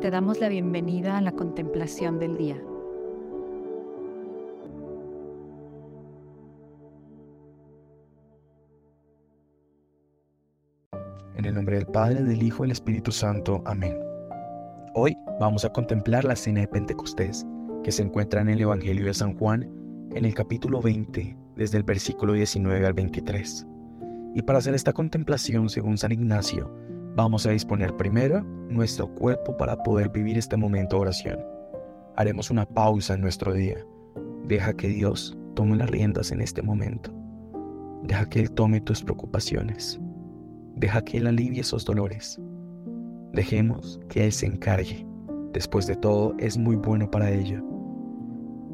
te damos la bienvenida a la contemplación del día. En el nombre del Padre, del Hijo y del Espíritu Santo. Amén. Hoy vamos a contemplar la cena de Pentecostés, que se encuentra en el Evangelio de San Juan, en el capítulo 20, desde el versículo 19 al 23. Y para hacer esta contemplación, según San Ignacio, vamos a disponer primero nuestro cuerpo para poder vivir este momento de oración. Haremos una pausa en nuestro día. Deja que Dios tome las riendas en este momento. Deja que Él tome tus preocupaciones. Deja que Él alivie esos dolores. Dejemos que Él se encargue. Después de todo, es muy bueno para ello.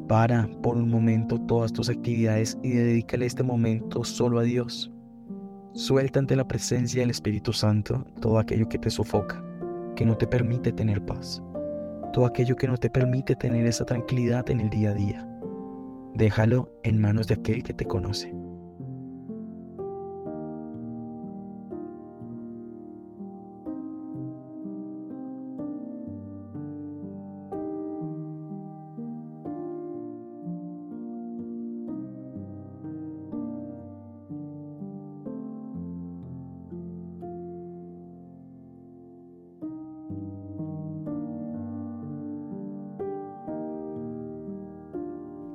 Para por un momento todas tus actividades y dedícale este momento solo a Dios. Suelta ante la presencia del Espíritu Santo todo aquello que te sofoca, que no te permite tener paz, todo aquello que no te permite tener esa tranquilidad en el día a día. Déjalo en manos de aquel que te conoce.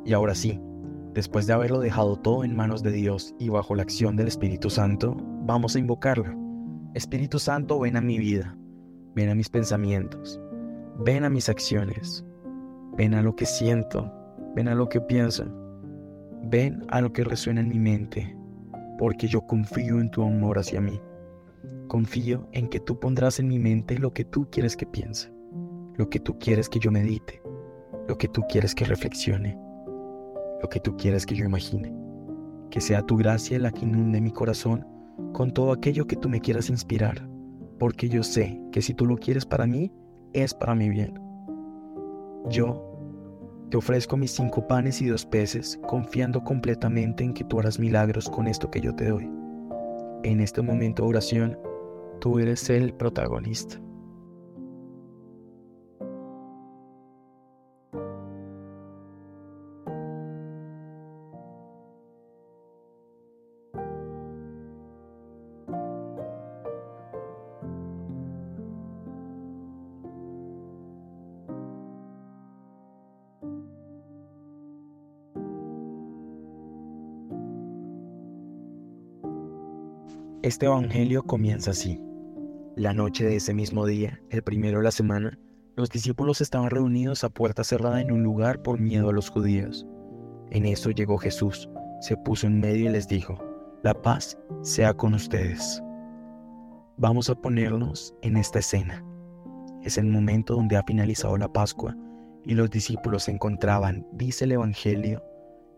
Y ahora sí, después de haberlo dejado todo en manos de Dios y bajo la acción del Espíritu Santo, vamos a invocarlo. Espíritu Santo, ven a mi vida, ven a mis pensamientos, ven a mis acciones, ven a lo que siento, ven a lo que pienso, ven a lo que resuena en mi mente, porque yo confío en tu amor hacia mí. Confío en que tú pondrás en mi mente lo que tú quieres que piense, lo que tú quieres que yo medite, lo que tú quieres que reflexione lo que tú quieras que yo imagine. Que sea tu gracia la que inunde mi corazón con todo aquello que tú me quieras inspirar, porque yo sé que si tú lo quieres para mí, es para mi bien. Yo te ofrezco mis cinco panes y dos peces, confiando completamente en que tú harás milagros con esto que yo te doy. En este momento de oración, tú eres el protagonista. Este Evangelio comienza así. La noche de ese mismo día, el primero de la semana, los discípulos estaban reunidos a puerta cerrada en un lugar por miedo a los judíos. En eso llegó Jesús, se puso en medio y les dijo, la paz sea con ustedes. Vamos a ponernos en esta escena. Es el momento donde ha finalizado la Pascua y los discípulos se encontraban, dice el Evangelio,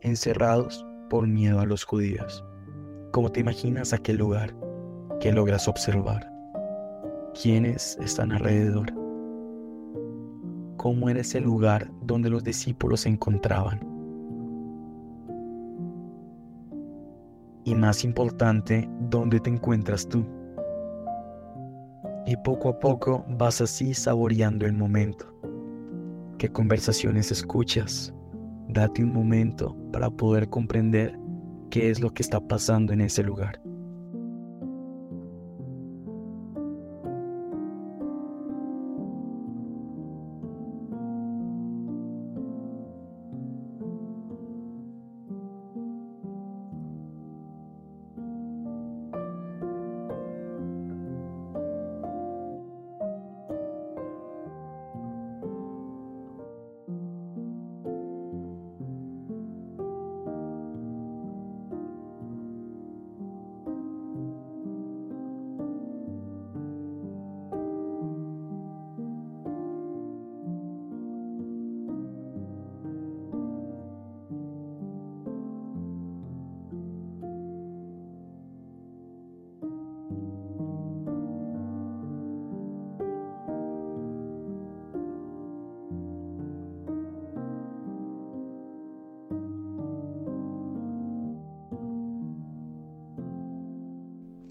encerrados por miedo a los judíos. ¿Cómo te imaginas aquel lugar? que logras observar? ¿Quiénes están alrededor? ¿Cómo era ese lugar donde los discípulos se encontraban? Y más importante, ¿dónde te encuentras tú? Y poco a poco vas así saboreando el momento. ¿Qué conversaciones escuchas? Date un momento para poder comprender qué es lo que está pasando en ese lugar.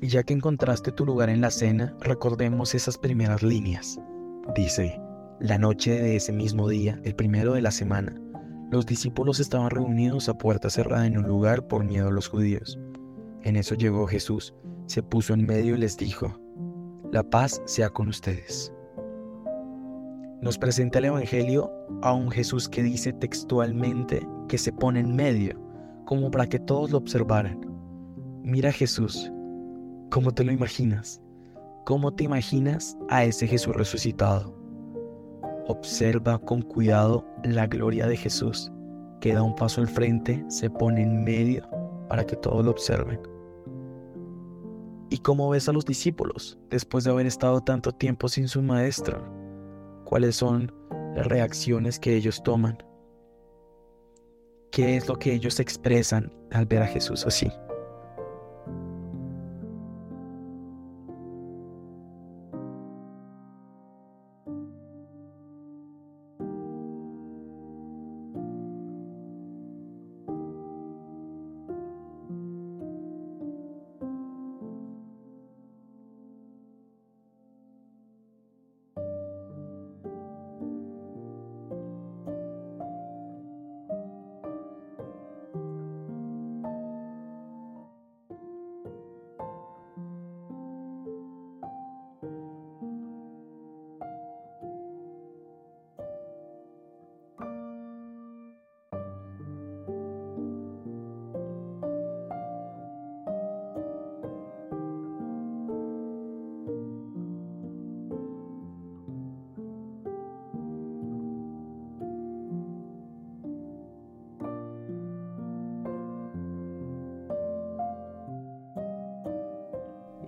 Ya que encontraste tu lugar en la cena, recordemos esas primeras líneas. Dice, La noche de ese mismo día, el primero de la semana, los discípulos estaban reunidos a puerta cerrada en un lugar por miedo a los judíos. En eso llegó Jesús, se puso en medio y les dijo, La paz sea con ustedes. Nos presenta el Evangelio a un Jesús que dice textualmente que se pone en medio, como para que todos lo observaran. Mira Jesús, ¿cómo te lo imaginas? ¿Cómo te imaginas a ese Jesús resucitado? Observa con cuidado la gloria de Jesús, que da un paso al frente, se pone en medio para que todos lo observen. ¿Y cómo ves a los discípulos después de haber estado tanto tiempo sin su maestro? ¿Cuáles son las reacciones que ellos toman? ¿Qué es lo que ellos expresan al ver a Jesús así?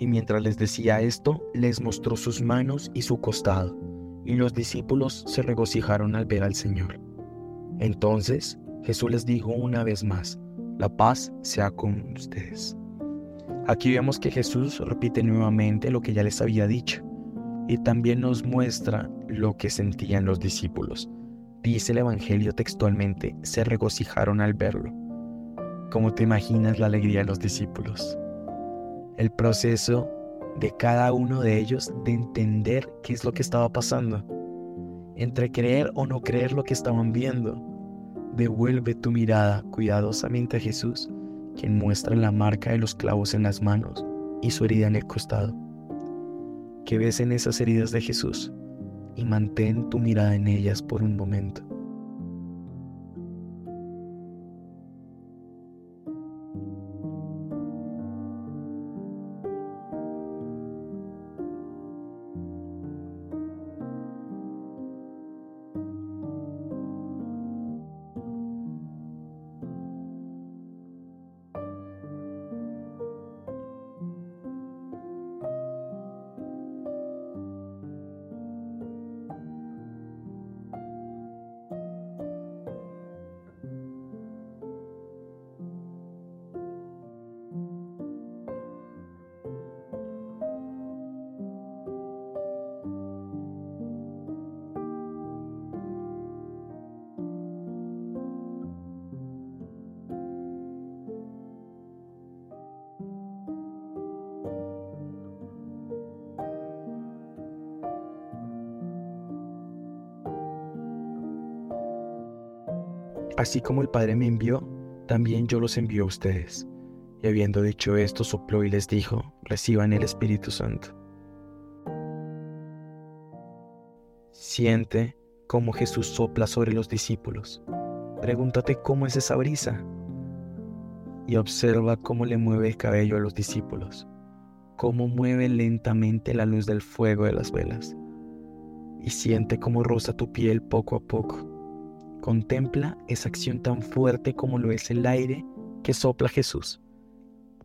Y mientras les decía esto, les mostró sus manos y su costado, y los discípulos se regocijaron al ver al Señor. Entonces Jesús les dijo una vez más, la paz sea con ustedes. Aquí vemos que Jesús repite nuevamente lo que ya les había dicho, y también nos muestra lo que sentían los discípulos. Dice el Evangelio textualmente, se regocijaron al verlo. ¿Cómo te imaginas la alegría de los discípulos? El proceso de cada uno de ellos de entender qué es lo que estaba pasando, entre creer o no creer lo que estaban viendo. Devuelve tu mirada cuidadosamente a Jesús, quien muestra la marca de los clavos en las manos y su herida en el costado. ¿Qué ves en esas heridas de Jesús? Y mantén tu mirada en ellas por un momento. Así como el Padre me envió, también yo los envío a ustedes. Y habiendo dicho esto, sopló y les dijo, reciban el Espíritu Santo. Siente cómo Jesús sopla sobre los discípulos. Pregúntate cómo es esa brisa. Y observa cómo le mueve el cabello a los discípulos, cómo mueve lentamente la luz del fuego de las velas. Y siente cómo roza tu piel poco a poco Contempla esa acción tan fuerte como lo es el aire que sopla Jesús.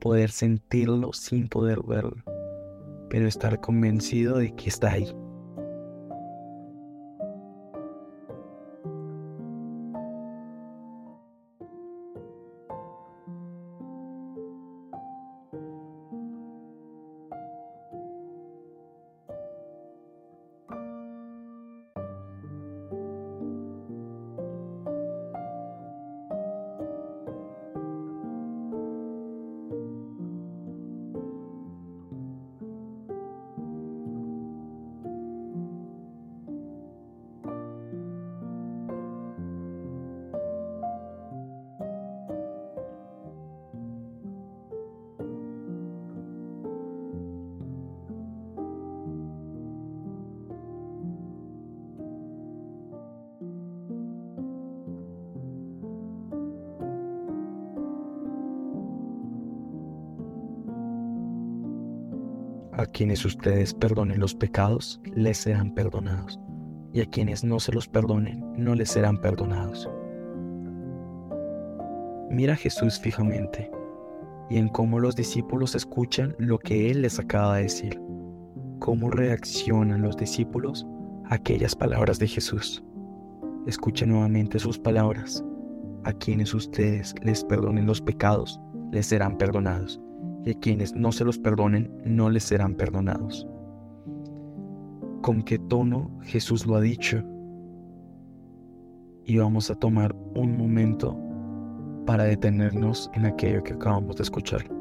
Poder sentirlo sin poder verlo, pero estar convencido de que está ahí. A quienes ustedes perdonen los pecados, les serán perdonados, y a quienes no se los perdonen, no les serán perdonados. Mira a Jesús fijamente y en cómo los discípulos escuchan lo que Él les acaba de decir, cómo reaccionan los discípulos a aquellas palabras de Jesús. Escucha nuevamente sus palabras. A quienes ustedes les perdonen los pecados, les serán perdonados, a quienes no se los perdonen, no les serán perdonados. ¿Con qué tono Jesús lo ha dicho? Y vamos a tomar un momento para detenernos en aquello que acabamos de escuchar.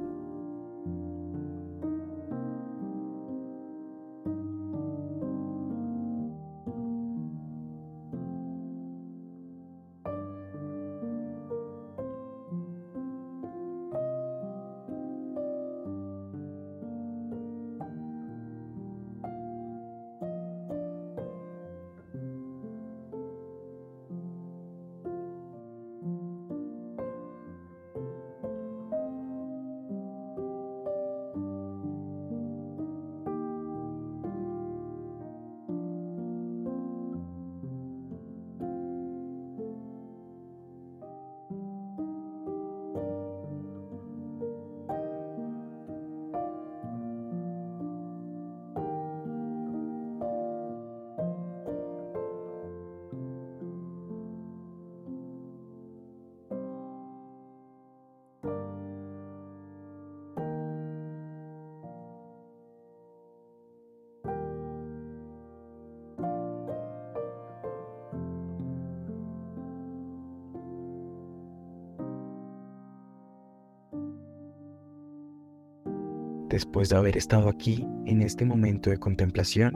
Después de haber estado aquí, en este momento de contemplación,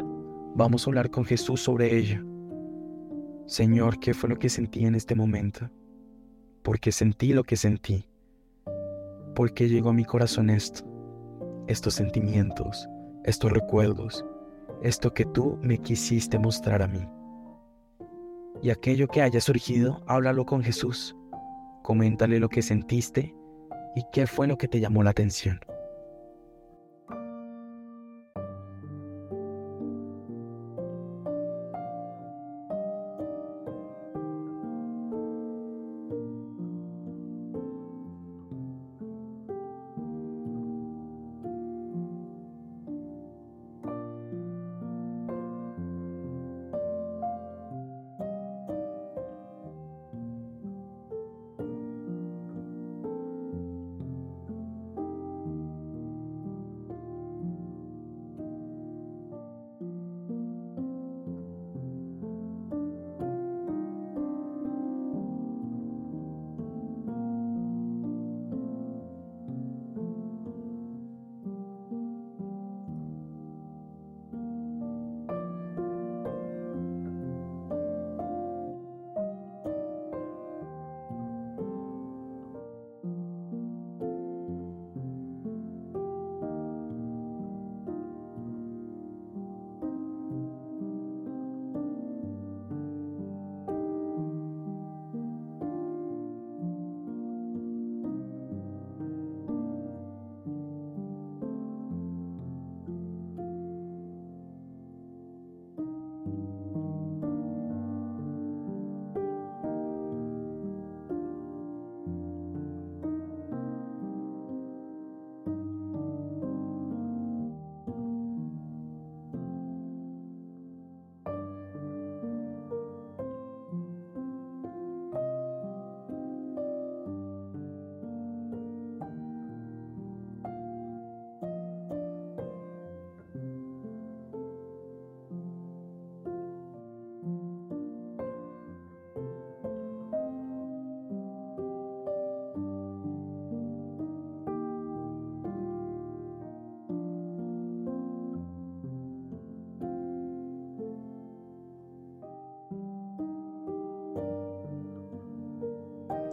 vamos a hablar con Jesús sobre ella. Señor, ¿qué fue lo que sentí en este momento? ¿Por qué sentí lo que sentí? ¿Por qué llegó a mi corazón esto? Estos sentimientos, estos recuerdos, esto que tú me quisiste mostrar a mí. Y aquello que haya surgido, háblalo con Jesús. Coméntale lo que sentiste y qué fue lo que te llamó la atención.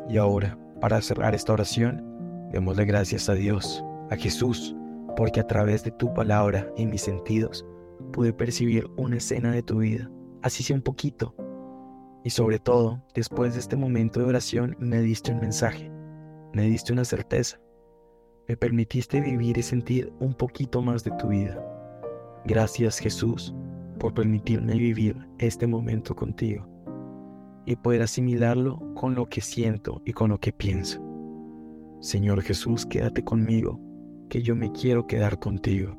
Y ahora, para cerrar esta oración, démosle gracias a Dios, a Jesús, porque a través de tu palabra y mis sentidos pude percibir una escena de tu vida, así sea un poquito. Y sobre todo, después de este momento de oración, me diste un mensaje, me diste una certeza, me permitiste vivir y sentir un poquito más de tu vida. Gracias Jesús por permitirme vivir este momento contigo y poder asimilarlo con lo que siento y con lo que pienso. Señor Jesús, quédate conmigo, que yo me quiero quedar contigo.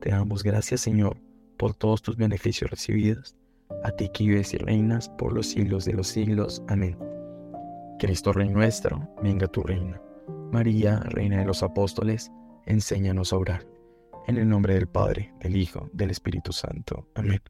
Te damos gracias, Señor, por todos tus beneficios recibidos. A ti que vives y reinas por los siglos de los siglos. Amén. Cristo Rey nuestro, venga tu reino. María, Reina de los Apóstoles, enséñanos a orar. En el nombre del Padre, del Hijo, del Espíritu Santo. Amén.